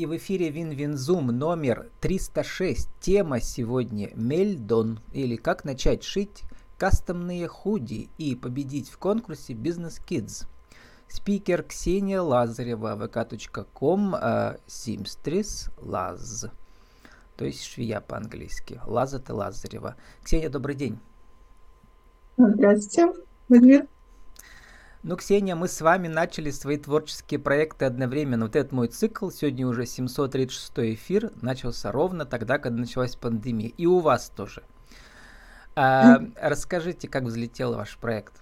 И в эфире Win-Win Zoom номер 306. Тема сегодня Мельдон или как начать шить кастомные худи и победить в конкурсе Business Kids. Спикер Ксения Лазарева, vk.com, э, Seamstress Laz. То есть швея по-английски. Лаза ты Лазарева. Ксения, добрый день. Здравствуйте. Ну, Ксения, мы с вами начали свои творческие проекты одновременно. Вот этот мой цикл, сегодня уже 736 эфир, начался ровно тогда, когда началась пандемия. И у вас тоже. А, расскажите, как взлетел ваш проект?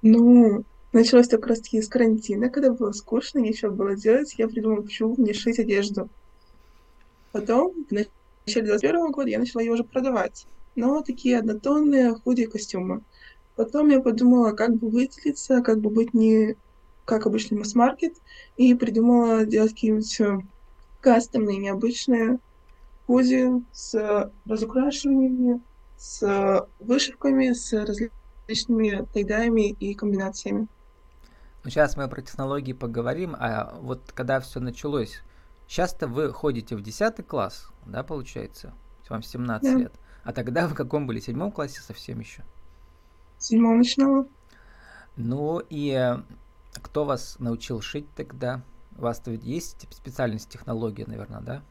Ну, началось как раз таки с карантина, когда было скучно, нечего было делать. Я придумала, почему не шить одежду. Потом, в начале 2021 года, я начала ее уже продавать. Но такие однотонные худи костюмы. Потом я подумала, как бы выделиться, как бы быть не как обычный масс-маркет, и придумала делать какие-нибудь э, кастомные, необычные худи с разукрашиваниями, с вышивками, с различными тайдаями и комбинациями. Ну, сейчас мы про технологии поговорим, а вот когда все началось, сейчас-то вы ходите в 10 класс, да, получается? Вам 17 да. лет. А тогда в каком были? В седьмом классе совсем еще? Седьмом начинала. Ну и э, кто вас научил шить тогда? У вас ведь есть специальность технология, наверное, да?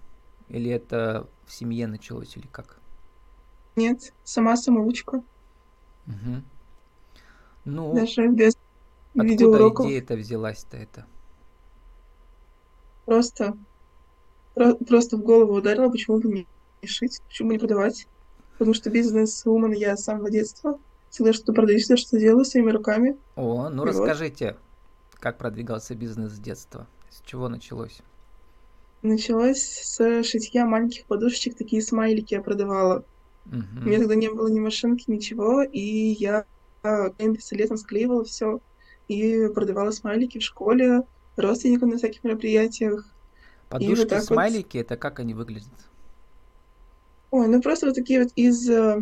Или это в семье началось, или как? Нет, сама самоучка. Угу. Ну, Даже без откуда идея-то взялась-то это? Просто, про, просто в голову ударила, почему бы не шить, почему бы не продавать. Потому что бизнес-вумен я с самого детства всегда что-то продаю, всегда что-то делаю своими руками. О, ну и расскажите, вот. как продвигался бизнес с детства? С чего началось? Началось с шитья маленьких подушечек, такие смайлики я продавала. Угу. У меня тогда не было ни машинки, ничего, и я своим пистолетом склеивала все и продавала смайлики в школе, родственникам на всяких мероприятиях. Подушки, вот смайлики, вот... это как они выглядят? Ой, ну просто вот такие вот из, э,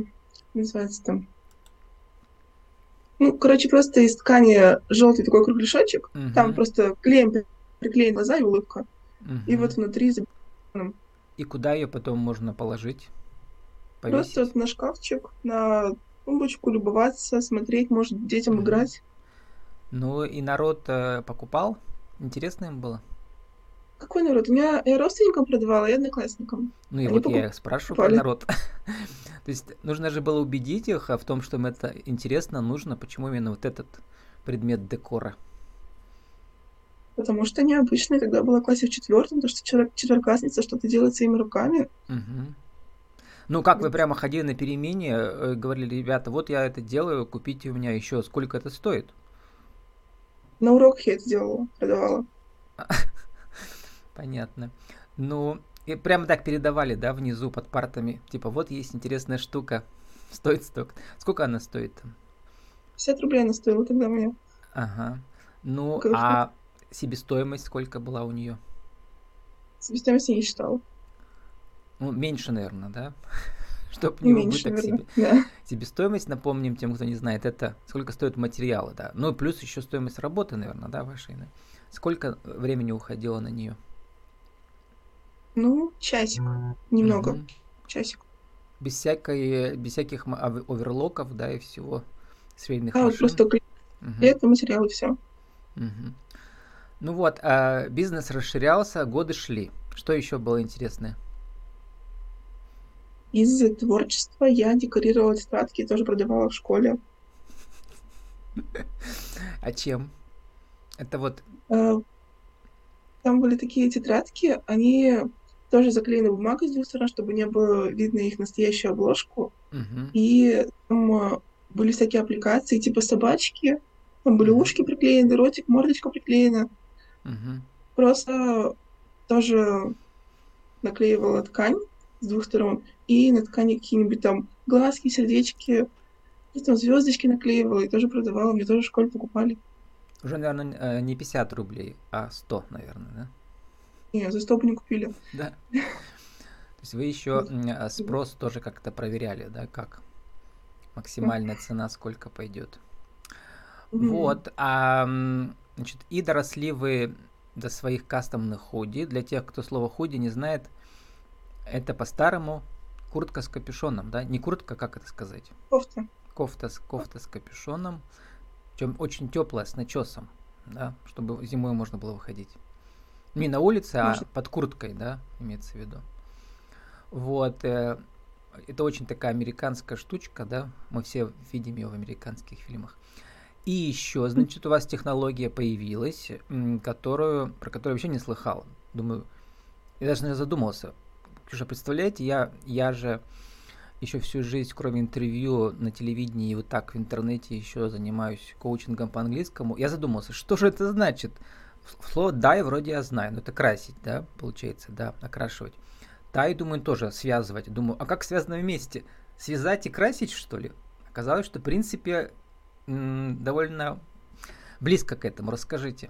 называется там, ну, короче, просто из ткани желтый такой кругляшочек, угу. там просто клеем приклеен глаза и улыбка. Угу. И вот внутри И куда ее потом можно положить? Повесить? Просто вот на шкафчик, на тумбочку, любоваться, смотреть, может, детям угу. играть. Ну и народ э, покупал? Интересно им было? Какой народ? У меня я родственникам продавала, и одноклассникам. Ну и Они вот я спрашиваю про народ. То есть нужно же было убедить их в том, что им это интересно, нужно, почему именно вот этот предмет декора. Потому что необычно, когда была в классе в четвертом, то что четвероклассница что-то делает своими руками. Угу. Ну, как вы прямо ходили на перемене, э, говорили, ребята, вот я это делаю, купите у меня еще, сколько это стоит? На уроках я это делала, продавала. Понятно. Ну, и прямо так передавали, да, внизу под партами. Типа, вот есть интересная штука. Стоит столько. Сколько она стоит? 50 рублей она стоила тогда мне. Ага. Ну, Кружка. а себестоимость сколько была у нее? Себестоимость я не считала. Ну, меньше, наверное, да? Чтобы не меньше, убыток себе. Да. Себестоимость, напомним тем, кто не знает, это сколько стоят материалы, да. Ну, плюс еще стоимость работы, наверное, да, вашей. Да? Сколько времени уходило на нее? Ну, часик. Немного. Угу. Часик. Без, всякой, без всяких оверлоков, да, и всего средних а, машин. просто угу. это материал и все. Угу. Ну вот, а бизнес расширялся, годы шли. Что еще было интересное? Из творчества я декорировала тетрадки, тоже продавала в школе. А чем? Это вот... А, там были такие тетрадки, они тоже заклеена бумага с двух сторон, чтобы не было видно их настоящую обложку. Uh-huh. И там а, были всякие аппликации, типа собачки, там были ушки приклеены, ротик, мордочка приклеена. Uh-huh. Просто тоже наклеивала ткань с двух сторон, и на ткани какие-нибудь там глазки, сердечки, и там звездочки наклеивала, и тоже продавала, мне тоже в школе покупали. Уже, наверное, э, не 50 рублей, а 100, наверное, да? Не, за 100 бы не купили. Да. То есть вы еще а, спрос тоже как-то проверяли, да, как максимальная цена сколько пойдет. Вот, а значит, и доросли вы до своих кастомных худи. Для тех, кто слово худи не знает, это по-старому куртка с капюшоном, да? Не куртка, как это сказать? Кофта. Кофта с, кофта с капюшоном, чем очень теплая, с начесом, да, чтобы зимой можно было выходить. Не на улице, а Может. под курткой, да, имеется в виду. Вот, э, это очень такая американская штучка, да, мы все видим ее в американских фильмах. И еще, значит, у вас технология появилась, которую, про которую вообще не слыхал. Думаю, я даже не задумался. Ксюша, представляете, я, я же еще всю жизнь, кроме интервью на телевидении и вот так в интернете еще занимаюсь коучингом по английскому. Я задумался, что же это значит? Слово «дай» вроде я знаю, но это красить, да, получается, да, окрашивать. Тай, думаю, тоже связывать. Думаю, а как связано вместе? Связать и красить, что ли? Оказалось, что, в принципе, довольно близко к этому. Расскажите.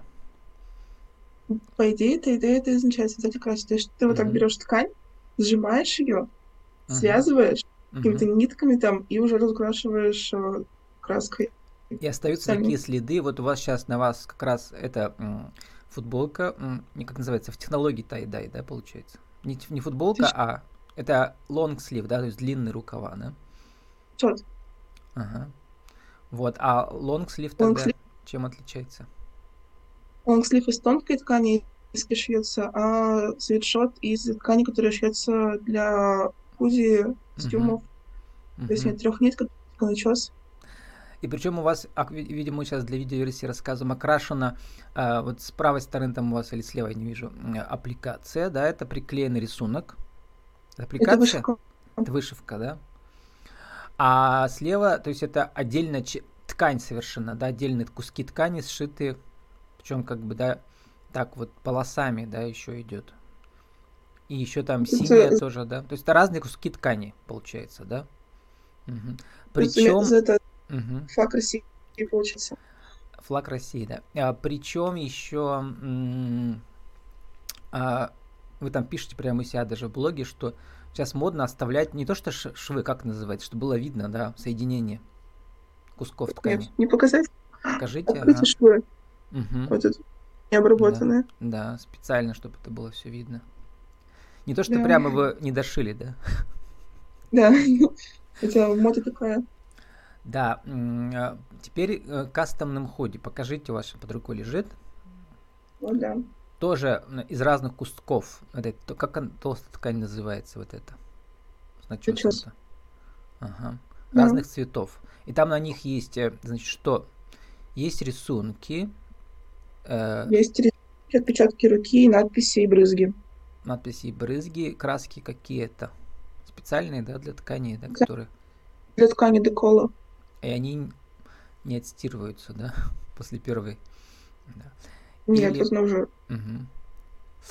По идее, это идея это означает связать и красить. То есть ты вот так берешь ткань, сжимаешь ее, связываешь какими-то нитками там и уже разукрашиваешь э, краской. И остаются Сами. такие следы. Вот у вас сейчас на вас как раз это м, футболка, м, не как называется, в технологии тай-дай, да, получается? Не, не футболка, Ты а это long sleeve, да, то есть длинные рукава, да? Тот. Ага. Вот, а long sleeve тогда long sleeve. чем отличается? Long sleeve из тонкой ткани если шьется, а свитшот из ткани, которая шьется для худи, костюмов. Uh-huh. То есть нет трех ниток, начес. И причем у вас, видимо, сейчас для видеоверсии рассказываем, окрашена а, вот с правой стороны там у вас или слева, я не вижу, аппликация, да, это приклеенный рисунок. Аппликация? Это вышивка. Это вышивка, да? А слева, то есть это отдельная ткань совершенно, да, отдельные куски ткани сшиты, причем как бы, да, так вот полосами, да, еще идет. И еще там синяя тоже, да. То есть это разные куски ткани, получается, да? Угу. Причем... Это Угу. Флаг России получится. Флаг России, да. А, причем еще а, вы там пишете прямо у себя даже в блоге, что сейчас модно оставлять не то что швы, как называется, чтобы было видно, да, соединение кусков ткани. Нет, не показать. Покажите. Открыть ага. швы. Угу. Вот это необработанные. Да, да, специально, чтобы это было все видно. Не то, что да. прямо вы не дошили, да? Да, хотя мода такая. Да, а, теперь э, кастомным ходе. Покажите, у вас под рукой лежит. О, да. Тоже из разных кусков. Это, как он, толстая ткань называется вот это? С Ага. Да. Разных цветов. И там на них есть, э, значит, что? Есть рисунки. Э... Есть отпечатки руки, надписи и брызги. Надписи и брызги. Краски какие-то. Специальные, да, для тканей, да, которые... Для ткани декола и они не отстирываются, да, после первой. Да. Нет, Или... тут уже угу.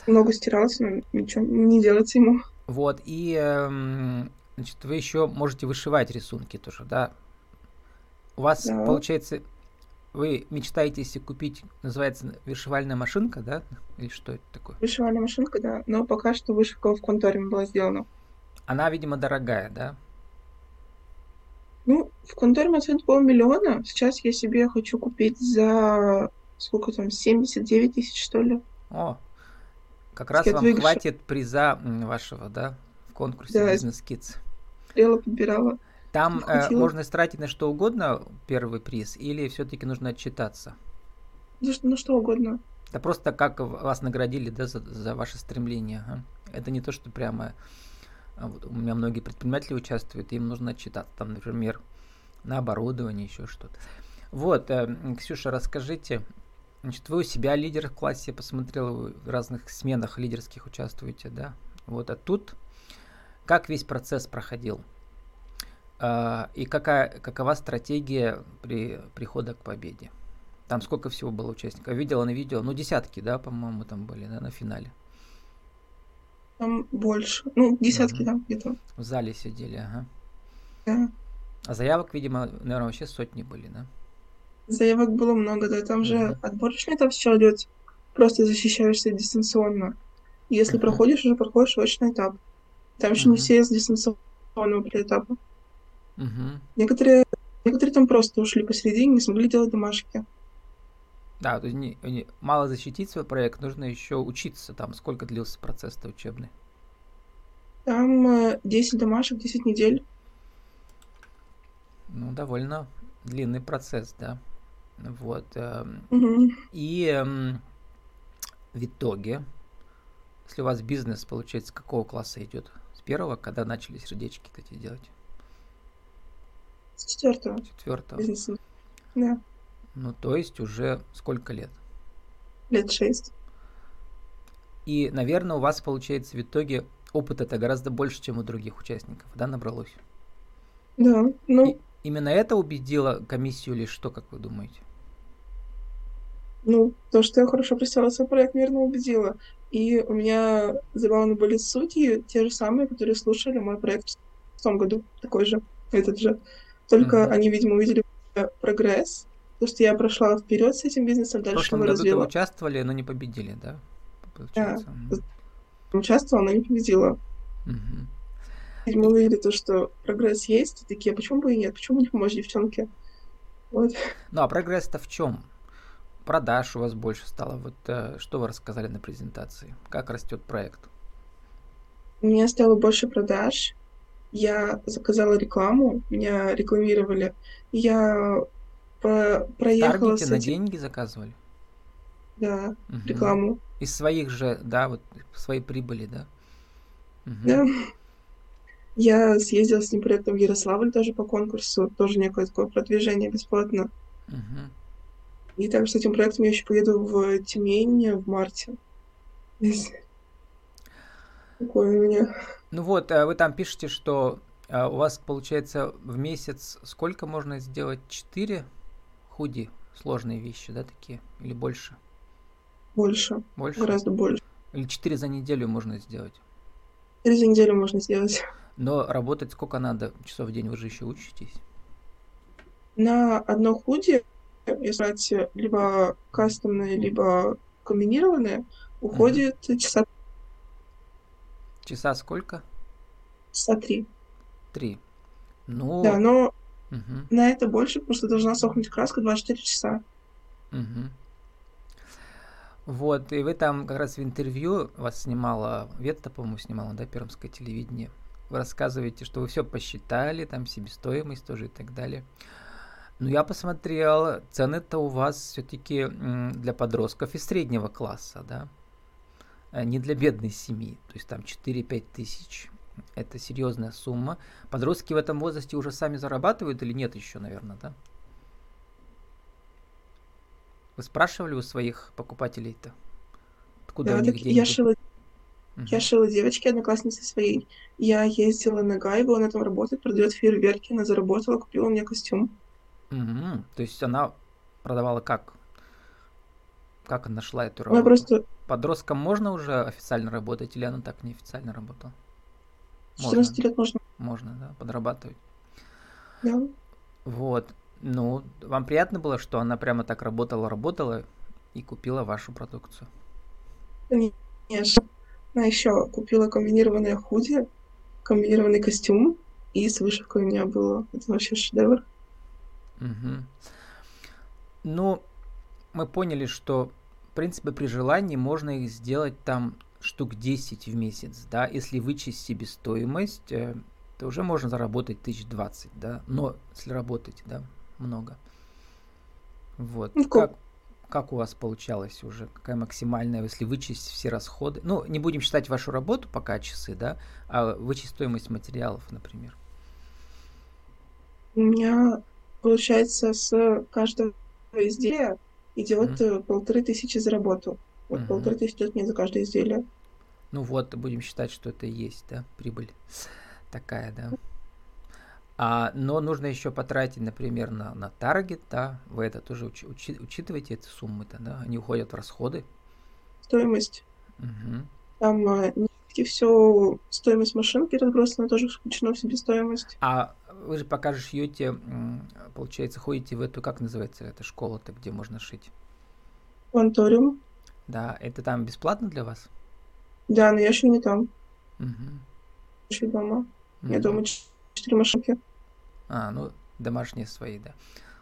много стирался, но ничего не делается ему. Вот, и эм, значит, вы еще можете вышивать рисунки тоже, да? У вас, да. получается, вы мечтаете себе купить, называется, вышивальная машинка, да? Или что это такое? Вышивальная машинка, да. Но пока что вышивка в конторе была сделана. Она, видимо, дорогая, да? Ну, в конторе оценка полмиллиона. Сейчас я себе хочу купить за сколько там, 79 тысяч, что ли. О, как раз вам выигрыша. хватит приза вашего, да, в конкурсе да, Business Kids. Смотрела, подбирала. Там э, можно тратить на что угодно первый приз, или все-таки нужно отчитаться? На что, на что угодно. Да просто как вас наградили, да, за, за ваше стремление. Ага. Это не то, что прямо а вот у меня многие предприниматели участвуют, им нужно отчитаться, там, например, на оборудование, еще что-то. Вот, э, Ксюша, расскажите, значит, вы у себя лидер в классе, я посмотрел, вы в разных сменах лидерских участвуете, да? Вот, а тут как весь процесс проходил? Э, и какая, какова стратегия при прихода к победе? Там сколько всего было участников? Видела на видео, ну, десятки, да, по-моему, там были, да, на финале. Там больше. Ну, десятки, угу. да, где-то. В зале сидели, ага. Да. А заявок, видимо, наверное, вообще сотни были, да? Заявок было много, да. Там угу. же отборочный этап все идет. Просто защищаешься дистанционно. Если угу. проходишь, уже проходишь очный этап. Там еще угу. не все из дистанционного этапа. Угу. Некоторые, некоторые там просто ушли посередине, не смогли делать домашки. Да, то есть не, не, мало защитить свой проект, нужно еще учиться. Там сколько длился процесс-то учебный? Там 10 э, домашек, 10 недель. Ну, довольно длинный процесс, да. Вот. Угу. И эм, в итоге, если у вас бизнес, получается, с какого класса идет? С первого, когда начали сердечки эти делать? С четвертого. Четвертого. Бизнеса. Да. Ну, то есть уже сколько лет? Лет шесть. И, наверное, у вас получается в итоге опыт это гораздо больше, чем у других участников, да, набралось? Да, ну... И именно это убедило комиссию или что, как вы думаете? Ну, то, что я хорошо представила свой проект, наверное, убедило. И у меня забавно были судьи, те же самые, которые слушали мой проект в том году, такой же, этот же. Только mm-hmm. они, видимо, увидели прогресс, потому что я прошла вперед с этим бизнесом, дальше в прошлом его году развила. вы участвовали, но не победили, да? Получается. Да, участвовала, но не победила. Угу. Видимо, увидели то, что прогресс есть, и такие, а почему бы и нет, почему не помочь девчонке? Вот. Ну, а прогресс-то в чем? продаж у вас больше стало. Вот э, что вы рассказали на презентации? Как растет проект? У меня стало больше продаж. Я заказала рекламу, меня рекламировали. Я проехала Таргете с этим... на деньги заказывали? Да, угу. рекламу. Из своих же, да, вот своей прибыли, да? Угу. Да. Я съездила с ним проектом в Ярославль тоже по конкурсу, тоже некое такое продвижение бесплатно. Угу. И также с этим проектом я еще поеду в Тюмень в марте. Такое у меня. Ну вот, а вы там пишете, что а, у вас получается в месяц сколько можно сделать? Четыре худи? Сложные вещи, да, такие? Или больше? Больше. Больше? Гораздо больше. Или четыре за неделю можно сделать? Четыре за неделю можно сделать. Но работать сколько надо часов в день? Вы же еще учитесь. На одно худи если брать либо кастомные, либо комбинированные, уходит mm-hmm. часа... Часа сколько? Часа три. Три. Ну... Да, но угу. на это больше, что должна сохнуть краска 24 часа. Угу. Вот, и вы там как раз в интервью вас снимала, Ветта, по-моему, снимала, да, Пермское телевидение. Вы рассказываете, что вы все посчитали, там себестоимость тоже и так далее. Ну, я посмотрел, цены-то у вас все-таки для подростков и среднего класса, да? А не для бедной семьи. То есть там 4-5 тысяч. Это серьезная сумма. Подростки в этом возрасте уже сами зарабатывают или нет еще, наверное, да? Вы спрашивали у своих покупателей-то? Откуда да, у них деньги? Я шила, угу. я шила девочке, однокласснице своей. Я ездила на Гайву, она там работает, продает фейерверки, она заработала, купила мне костюм. Угу. То есть она продавала как? Как она нашла эту работу? Она просто... Подросткам можно уже официально работать или она так неофициально работала? С 14 можно. лет можно. Можно, да, подрабатывать. Да. Вот. Ну, вам приятно было, что она прямо так работала, работала и купила вашу продукцию? Конечно. Она еще купила комбинированное худи, комбинированный костюм, и с вышивкой у меня было. Это вообще шедевр. Угу. Ну, мы поняли, что, в принципе, при желании можно их сделать там штук 10 в месяц, да, если вычесть себестоимость, э, то уже можно заработать тысяч двадцать, да, но если работать, да, много. Вот. Ну, как, как у вас получалось уже? Какая максимальная, если вычесть все расходы? Ну, не будем считать вашу работу пока часы, да, а вычесть стоимость материалов, например. У меня получается, с каждого изделия идет mm-hmm. полторы тысячи за работу. Вот mm-hmm. полторы тысячи идет мне за каждое изделие. Ну вот, будем считать, что это и есть, да, прибыль такая, да. А, но нужно еще потратить, например, на, на таргет, да, вы это тоже учи, учи, учитываете эти суммы-то, да, они уходят в расходы. Стоимость. Угу. Там а, все стоимость машинки разбросана, тоже включена в себестоимость. А вы же пока шьете, получается, ходите в эту, как называется эта школа-то, где можно шить? Ланториум. Да, это там бесплатно для вас? Да, но я шью не там. Угу. Шью дома. Угу. Я дома четыре машинки. А, ну, домашние свои, да.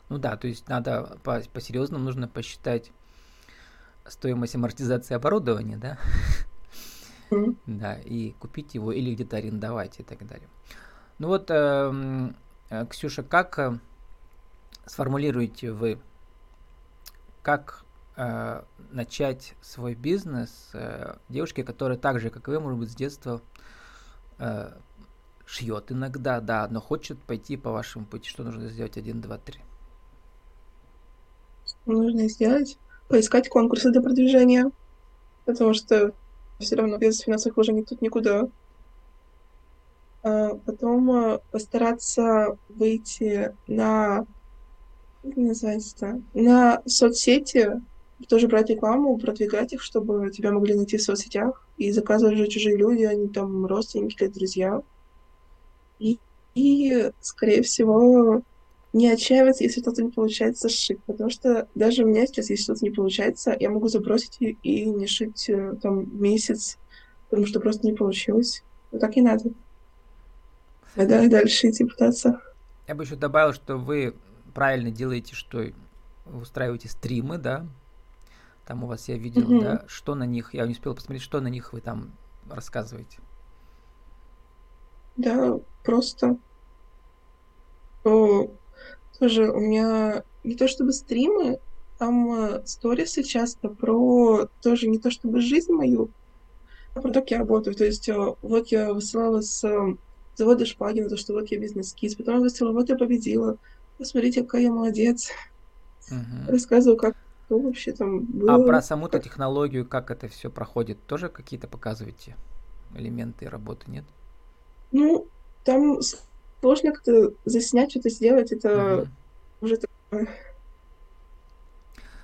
Ну да, то есть надо по-серьезному нужно посчитать стоимость амортизации оборудования, да? Мгм. Да, и купить его или где-то арендовать и так далее. Ну вот, эм, э, Ксюша, как э, сформулируете вы, как э, начать свой бизнес э, девушке, которая так же, как и вы, может быть, с детства э, шьет иногда, да, но хочет пойти по вашему пути. Что нужно сделать? Один, два, три. Что нужно сделать? Поискать конкурсы для продвижения, потому что все равно без финансовых вложений тут никуда. А потом э, постараться выйти на, как называется, на соцсети, тоже брать рекламу, продвигать их, чтобы тебя могли найти в соцсетях, и заказывать уже чужие люди, они там родственники или друзья. И, и, скорее всего, не отчаиваться, если что-то не получается сшить, потому что даже у меня сейчас, если что-то не получается, я могу забросить и, и не шить э, там месяц, потому что просто не получилось. Но так и надо. Надо дальше идти пытаться. Я бы еще добавил, что вы правильно делаете, что устраиваете стримы, да, там у вас я видел, Мгм. да, что на них, я не успел посмотреть, что на них вы там рассказываете. Да, просто то тоже у меня не то чтобы стримы, там э, сторисы часто про тоже не то чтобы жизнь мою, а про то, как я работаю. То есть э, вот я высылала с э, завода Шпагина, то, что вот я бизнес-киз, потом я высылала, вот я победила, посмотрите, какая я молодец. Мгм. Рассказываю, как что вообще там А было. про саму-то технологию, как это все проходит, тоже какие-то показываете элементы работы, нет? Ну, там сложно как-то заснять, что-то сделать, это Мгм. уже такое.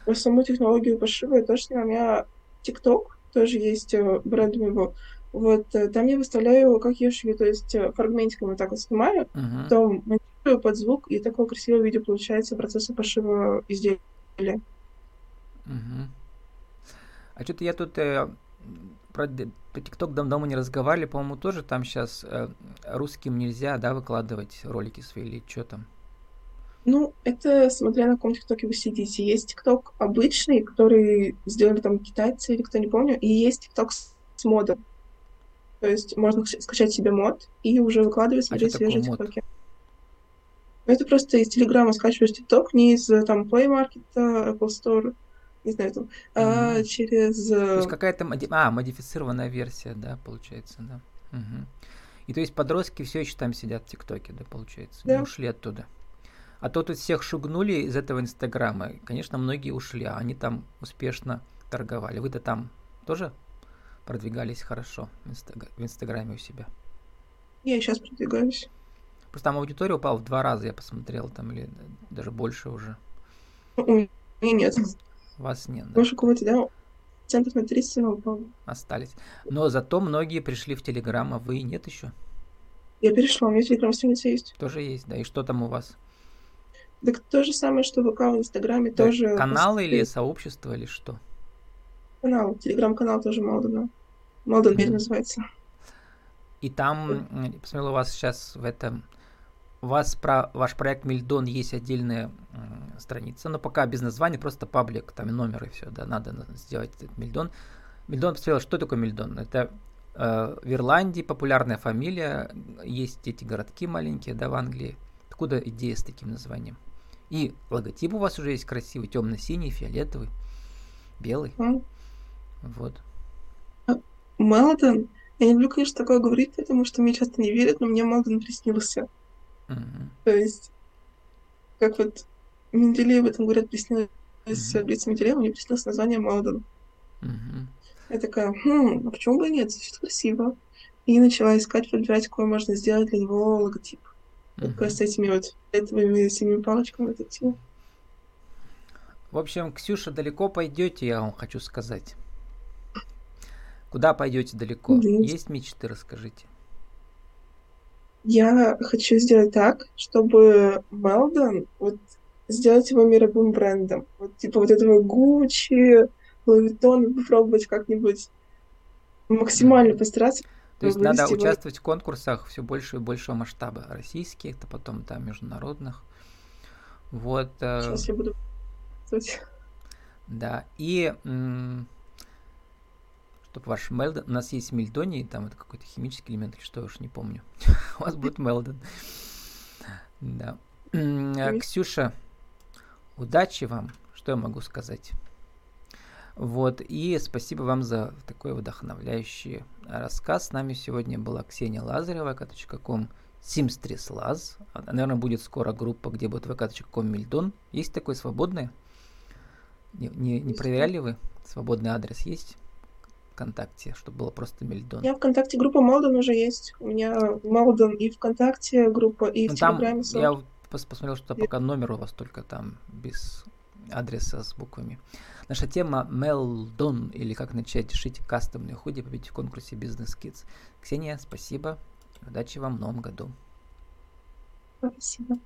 Про саму технологию пошива я сняла. У меня ТикТок тоже есть, э, бренд моего. Вот, э, там я выставляю, как я шью, то есть э, фрагментиком вот так вот снимаю, Мгм. потом монтирую под звук, и такое красивое видео получается процесса пошива изделия. Мгм. А что-то я тут э, про про ТикТок давно мы не разговаривали, по-моему, тоже там сейчас русским нельзя, да, выкладывать ролики свои или что там. Ну, это смотря на каком ТикТоке вы сидите. Есть ТикТок обычный, который сделали там китайцы или кто не помню, и есть ТикТок с, с модом. То есть можно скачать себе мод и уже выкладывать, А смотреть такое свежие? ТикТоки. Это просто из Телеграма скачиваешь ТикТок, не из э, там Play Market, Apple Store, не знаю, там, а Мгм. через... То э, есть какая-то моди- а, модифицированная версия, да, получается, да. Мгм. И то есть подростки все еще там сидят в ТикТоке, да, получается, не Да. ушли оттуда. А то тут всех шугнули из этого Инстаграма. Конечно, многие ушли, а они там успешно торговали. Вы-то там тоже продвигались хорошо в, Инстаг- в Инстаграме у себя. Я сейчас продвигаюсь. Просто там аудитория упала в два раза, я посмотрел, там, или даже больше уже. У меня нет. Вас нет, да, Может, у кого-то, да, центов на 30 она упала. остались. Но зато многие пришли в Телеграм, а вы нет еще. Я перешла, у меня телеграм-страница есть. Тоже есть, да. И что там у вас? Так то же самое, что ВК в Инстаграме Это тоже. канал или сообщество или что? Канал, телеграм-канал тоже Малдена. Малден Мгм. называется. И там, я посмотрел, у вас сейчас в этом, вас про ваш проект Мильдон есть отдельная м, страница, но пока без названия, просто паблик, там и номер и все, да, надо на- сделать этот Мильдон. Мильдон посмотрел, что такое Мильдон? Это э, в Ирландии популярная фамилия, есть эти городки маленькие, да, в Англии. Откуда идея с таким названием? И логотип у вас уже есть красивый, темно-синий, фиолетовый, белый. А? Вот. Малден. Я не люблю, конечно, такое говорить, потому что мне часто не верят, но мне Малден приснился. Мгм. То есть, как вот Менделеев этом говорят, приснилось Мгм. Блиц Менделеева, мне приснилось название Малден. Мгм. Я такая, хм, а почему бы и нет, звучит красиво. И начала искать, подбирать, какой можно сделать для него логотип. Только Мгм. с этими вот этими синими палочками вот эти. В общем, Ксюша, далеко пойдете, я вам хочу сказать. Куда пойдете далеко? Надеюсь. Есть мечты, расскажите. Я хочу сделать так, чтобы Мелдон вот сделать его мировым брендом. Вот типа вот этого Гуччи, Луи попробовать как-нибудь максимально постараться. То есть надо его- участвовать в конкурсах все больше и большего масштаба. Российских, то потом там международных. Вот. э, Сейчас я буду... Да, и чтобы ваш Мелдон... У нас есть Мельдоний, там это какой-то химический элемент или что, я уж не помню. У вас будет Мелдон. Да. Ксюша, удачи вам, что я могу сказать. Вот, и спасибо вам за такой вдохновляющий рассказ. С нами сегодня была Ксения Лазарева, vk.com Симстрис Лаз. Наверное, будет скоро группа, где будет vk.com Мильдон. Есть такой свободный? Не, не, не проверяли вы? Свободный адрес есть? ВКонтакте, чтобы было просто Мельдон. Я ВКонтакте группа Малдон уже есть. У меня Малдон и ВКонтакте группа, и ну, в там Телеграме. Я пос посмотрел, что я... пока номер у вас только там без адреса с буквами. Наша тема Мелдон, или как начать шить кастомные худи, победить в конкурсе Business Kids. Ксения, спасибо. Удачи вам в новом году. Спасибо.